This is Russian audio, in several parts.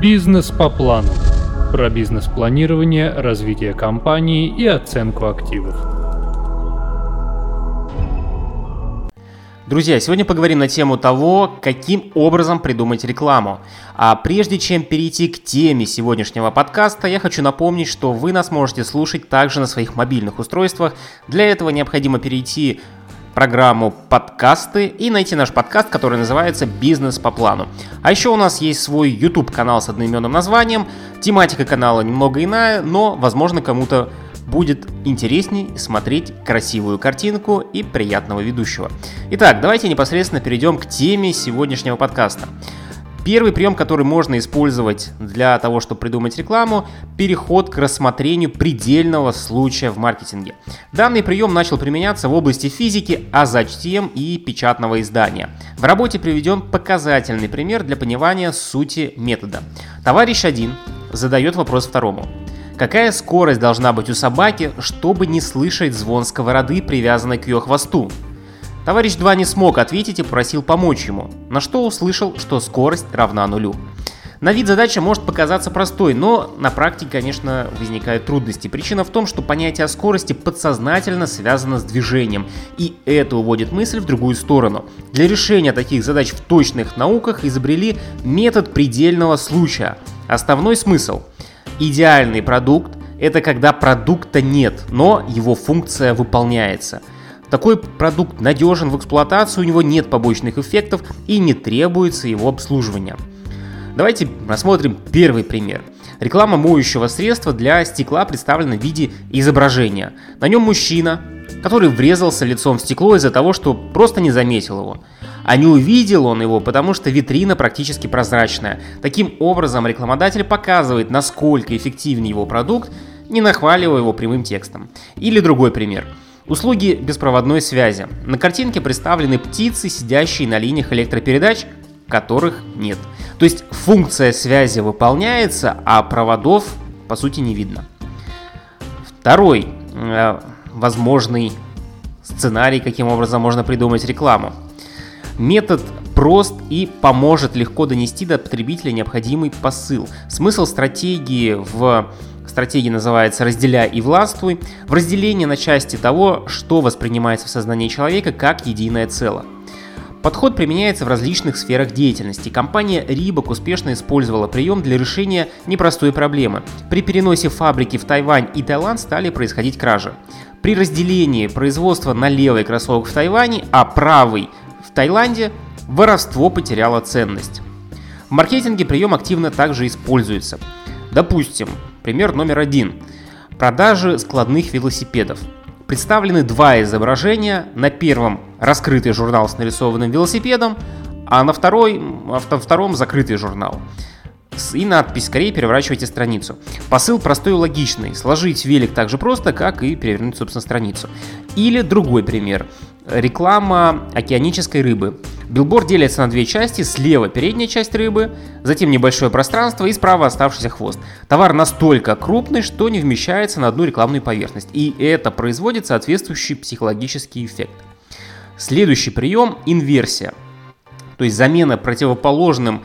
Бизнес по плану. Про бизнес-планирование, развитие компании и оценку активов. Друзья, сегодня поговорим на тему того, каким образом придумать рекламу. А прежде чем перейти к теме сегодняшнего подкаста, я хочу напомнить, что вы нас можете слушать также на своих мобильных устройствах. Для этого необходимо перейти программу подкасты и найти наш подкаст, который называется «Бизнес по плану». А еще у нас есть свой YouTube-канал с одноименным названием. Тематика канала немного иная, но, возможно, кому-то будет интересней смотреть красивую картинку и приятного ведущего. Итак, давайте непосредственно перейдем к теме сегодняшнего подкаста. Первый прием, который можно использовать для того, чтобы придумать рекламу, переход к рассмотрению предельного случая в маркетинге. Данный прием начал применяться в области физики, а затем и печатного издания. В работе приведен показательный пример для понимания сути метода. Товарищ один задает вопрос второму. Какая скорость должна быть у собаки, чтобы не слышать звон сковороды, привязанной к ее хвосту? Товарищ 2 не смог ответить и просил помочь ему, на что услышал, что скорость равна нулю. На вид задача может показаться простой, но на практике, конечно, возникают трудности. Причина в том, что понятие скорости подсознательно связано с движением, и это уводит мысль в другую сторону. Для решения таких задач в точных науках изобрели метод предельного случая. Основной смысл – идеальный продукт – это когда продукта нет, но его функция выполняется – такой продукт надежен в эксплуатации, у него нет побочных эффектов и не требуется его обслуживания. Давайте рассмотрим первый пример. Реклама моющего средства для стекла представлена в виде изображения. На нем мужчина, который врезался лицом в стекло из-за того, что просто не заметил его. А не увидел он его, потому что витрина практически прозрачная. Таким образом, рекламодатель показывает, насколько эффективен его продукт, не нахваливая его прямым текстом. Или другой пример – Услуги беспроводной связи. На картинке представлены птицы, сидящие на линиях электропередач, которых нет. То есть функция связи выполняется, а проводов по сути не видно. Второй э, возможный сценарий, каким образом можно придумать рекламу. Метод прост и поможет легко донести до потребителя необходимый посыл. Смысл стратегии в стратегия называется «Разделяй и властвуй», в разделении на части того, что воспринимается в сознании человека как единое целое. Подход применяется в различных сферах деятельности. Компания Reebok успешно использовала прием для решения непростой проблемы. При переносе фабрики в Тайвань и Таиланд стали происходить кражи. При разделении производства на левый кроссовок в Тайване, а правый в Таиланде, воровство потеряло ценность. В маркетинге прием активно также используется. Допустим, Пример номер один. Продажи складных велосипедов. Представлены два изображения. На первом раскрытый журнал с нарисованным велосипедом, а на второй, на втором закрытый журнал. И надпись «Скорее переворачивайте страницу». Посыл простой и логичный. Сложить велик так же просто, как и перевернуть, собственно, страницу. Или другой пример. Реклама океанической рыбы. Билборд делится на две части. Слева передняя часть рыбы, затем небольшое пространство и справа оставшийся хвост. Товар настолько крупный, что не вмещается на одну рекламную поверхность. И это производит соответствующий психологический эффект. Следующий прием – инверсия. То есть замена противоположным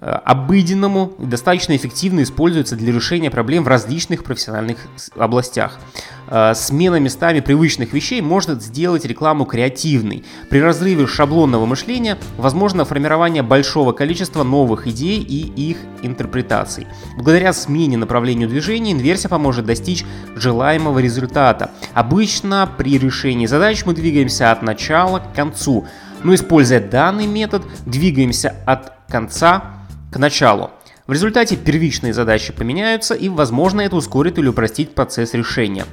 обыденному и достаточно эффективно используется для решения проблем в различных профессиональных областях. Э, смена местами привычных вещей может сделать рекламу креативной. При разрыве шаблонного мышления возможно формирование большого количества новых идей и их интерпретаций. Благодаря смене направлению движения инверсия поможет достичь желаемого результата. Обычно при решении задач мы двигаемся от начала к концу, но используя данный метод, двигаемся от конца к началу. В результате первичные задачи поменяются и, возможно, это ускорит или упростит процесс решения.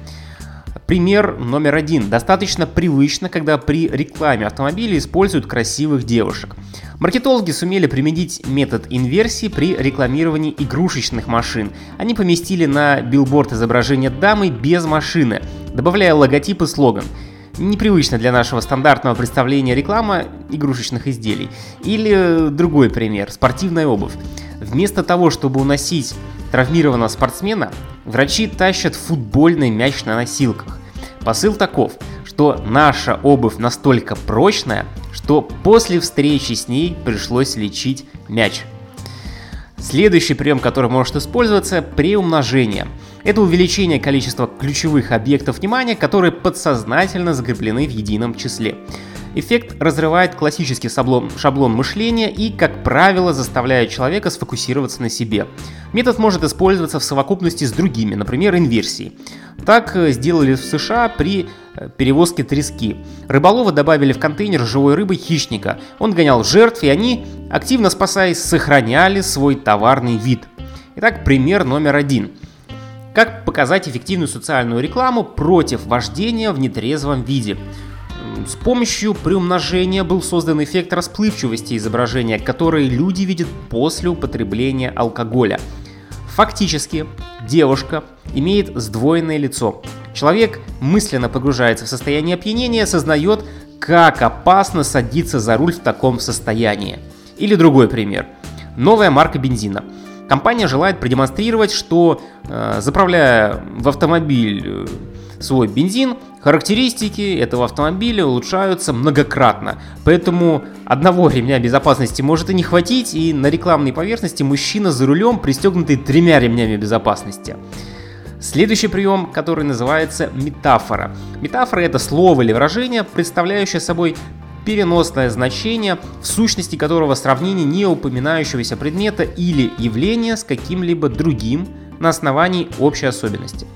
Пример номер один. Достаточно привычно, когда при рекламе автомобиля используют красивых девушек. Маркетологи сумели применить метод инверсии при рекламировании игрушечных машин. Они поместили на билборд изображение дамы без машины, добавляя логотип и слоган – непривычно для нашего стандартного представления реклама игрушечных изделий. Или другой пример – спортивная обувь. Вместо того, чтобы уносить травмированного спортсмена, врачи тащат футбольный мяч на носилках. Посыл таков, что наша обувь настолько прочная, что после встречи с ней пришлось лечить мяч. Следующий прием, который может использоваться – приумножение. Это увеличение количества ключевых объектов внимания, которые подсознательно закреплены в едином числе. Эффект разрывает классический шаблон, шаблон мышления и, как правило, заставляет человека сфокусироваться на себе. Метод может использоваться в совокупности с другими, например, инверсией. Так э, сделали в США при перевозке трески. Рыболовы добавили в контейнер живой рыбы хищника. Он гонял жертв, и они, активно спасаясь, сохраняли свой товарный вид. Итак, пример номер один. Как показать эффективную социальную рекламу против вождения в нетрезвом виде? С помощью приумножения был создан эффект расплывчивости изображения, который люди видят после употребления алкоголя. Фактически, девушка имеет сдвоенное лицо. Человек мысленно погружается в состояние опьянения осознает, как опасно садиться за руль в таком состоянии. Или другой пример. Новая марка бензина. Компания желает продемонстрировать, что э, заправляя в автомобиль э, свой бензин, характеристики этого автомобиля улучшаются многократно. Поэтому одного ремня безопасности может и не хватить, и на рекламной поверхности мужчина за рулем пристегнутый тремя ремнями безопасности. Следующий прием, который называется метафора. Метафора это слово или выражение, представляющее собой переносное значение, в сущности которого сравнение не упоминающегося предмета или явления с каким-либо другим на основании общей особенности.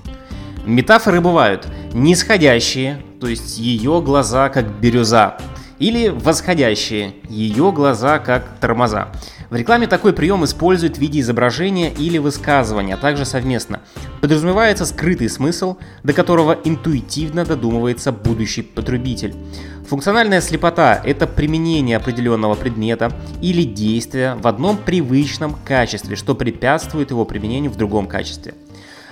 Метафоры бывают нисходящие, то есть ее глаза как бирюза, или восходящие, ее глаза как тормоза. В рекламе такой прием используют в виде изображения или высказывания, а также совместно. Подразумевается скрытый смысл, до которого интуитивно додумывается будущий потребитель. Функциональная слепота – это применение определенного предмета или действия в одном привычном качестве, что препятствует его применению в другом качестве.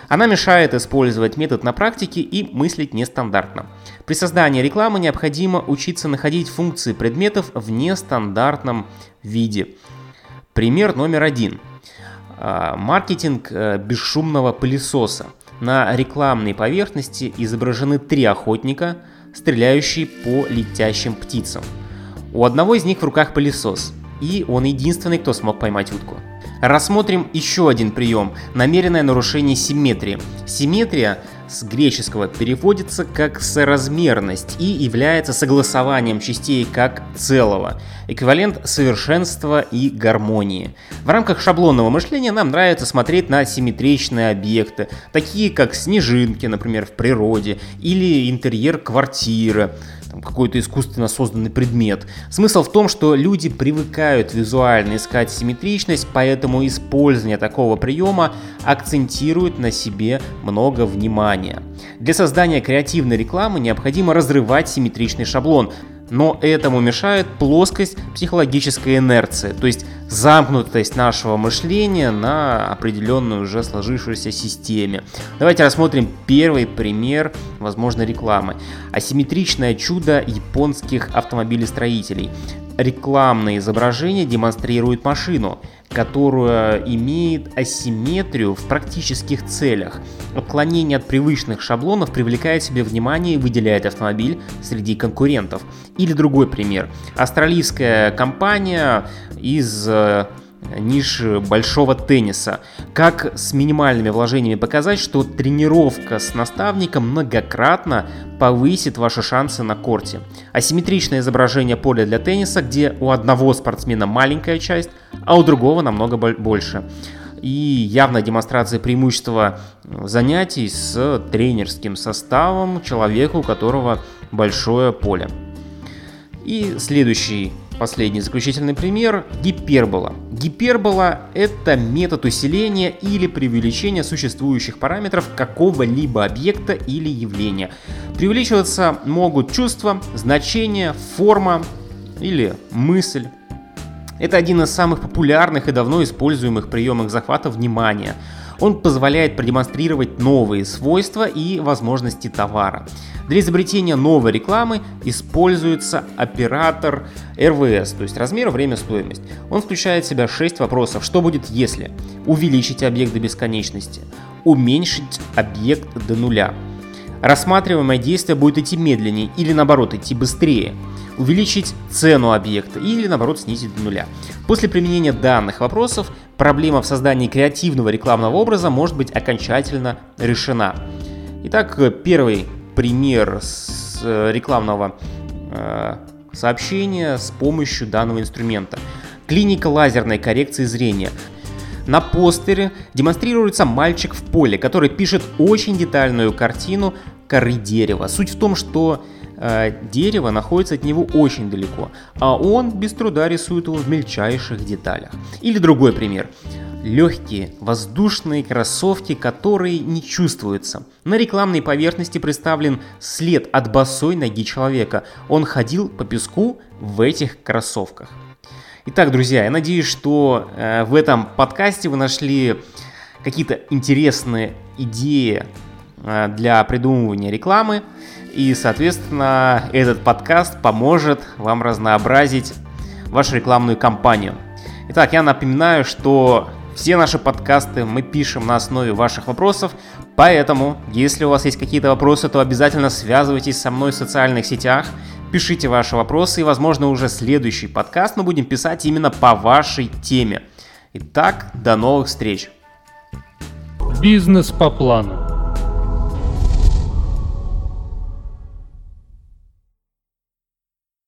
Она мешает использовать метод на практике и мыслить нестандартно. При создании рекламы необходимо учиться находить функции предметов в нестандартном виде. Пример номер один. А, маркетинг э, бесшумного пылесоса. На рекламной поверхности изображены три охотника, стреляющие по летящим птицам. У одного из них в руках пылесос, и он единственный, кто смог поймать утку. Рассмотрим еще один прием – намеренное нарушение симметрии. Симметрия с греческого переводится как соразмерность и является согласованием частей как целого, эквивалент совершенства и гармонии. В рамках шаблонного мышления нам нравится смотреть на симметричные объекты, такие как снежинки, например, в природе, или интерьер квартиры, там, какой-то искусственно созданный предмет. Смысл в том, что люди привыкают визуально искать симметричность, поэтому использование такого приема акцентирует на себе много внимания. Для создания креативной рекламы необходимо разрывать симметричный шаблон, но этому мешает плоскость психологической инерции, то есть замкнутость нашего мышления на определенную уже сложившуюся системе. Давайте рассмотрим первый пример возможной рекламы. Асимметричное чудо японских автомобилестроителей. Рекламное изображение демонстрирует машину – которая имеет асимметрию в практических целях. Отклонение от привычных шаблонов привлекает себе внимание и выделяет автомобиль среди конкурентов. Или другой пример. Австралийская компания из э, ниши большого тенниса. Как с минимальными вложениями показать, что тренировка с наставником многократно повысит ваши шансы на корте. Асимметричное изображение поля для тенниса, где у одного спортсмена маленькая часть, а у другого намного больше. И явная демонстрация преимущества занятий с тренерским составом человека, у которого большое поле. И следующий Последний заключительный пример – гипербола. Гипербола – это метод усиления или преувеличения существующих параметров какого-либо объекта или явления. Преувеличиваться могут чувства, значения, форма или мысль. Это один из самых популярных и давно используемых приемов захвата внимания – он позволяет продемонстрировать новые свойства и возможности товара. Для изобретения новой рекламы используется оператор РВС, то есть размер, время, стоимость. Он включает в себя 6 вопросов. Что будет если? Увеличить объект до бесконечности. Уменьшить объект до нуля. Рассматриваемое действие будет идти медленнее или наоборот идти быстрее, увеличить цену объекта или наоборот снизить до нуля. После применения данных вопросов проблема в создании креативного рекламного образа может быть окончательно решена. Итак, первый пример с э, рекламного э, сообщения с помощью данного инструмента. Клиника лазерной коррекции зрения. На постере демонстрируется мальчик в поле, который пишет очень детальную картину коры дерева. Суть в том, что э, дерево находится от него очень далеко, а он без труда рисует его в мельчайших деталях. Или другой пример. Легкие воздушные кроссовки, которые не чувствуются. На рекламной поверхности представлен след от босой ноги человека. Он ходил по песку в этих кроссовках. Итак, друзья, я надеюсь, что э, в этом подкасте вы нашли какие-то интересные идеи э, для придумывания рекламы. И, соответственно, этот подкаст поможет вам разнообразить вашу рекламную кампанию. Итак, я напоминаю, что все наши подкасты мы пишем на основе ваших вопросов, поэтому, если у вас есть какие-то вопросы, то обязательно связывайтесь со мной в социальных сетях, пишите ваши вопросы, и, возможно, уже следующий подкаст мы будем писать именно по вашей теме. Итак, до новых встреч! Бизнес по плану.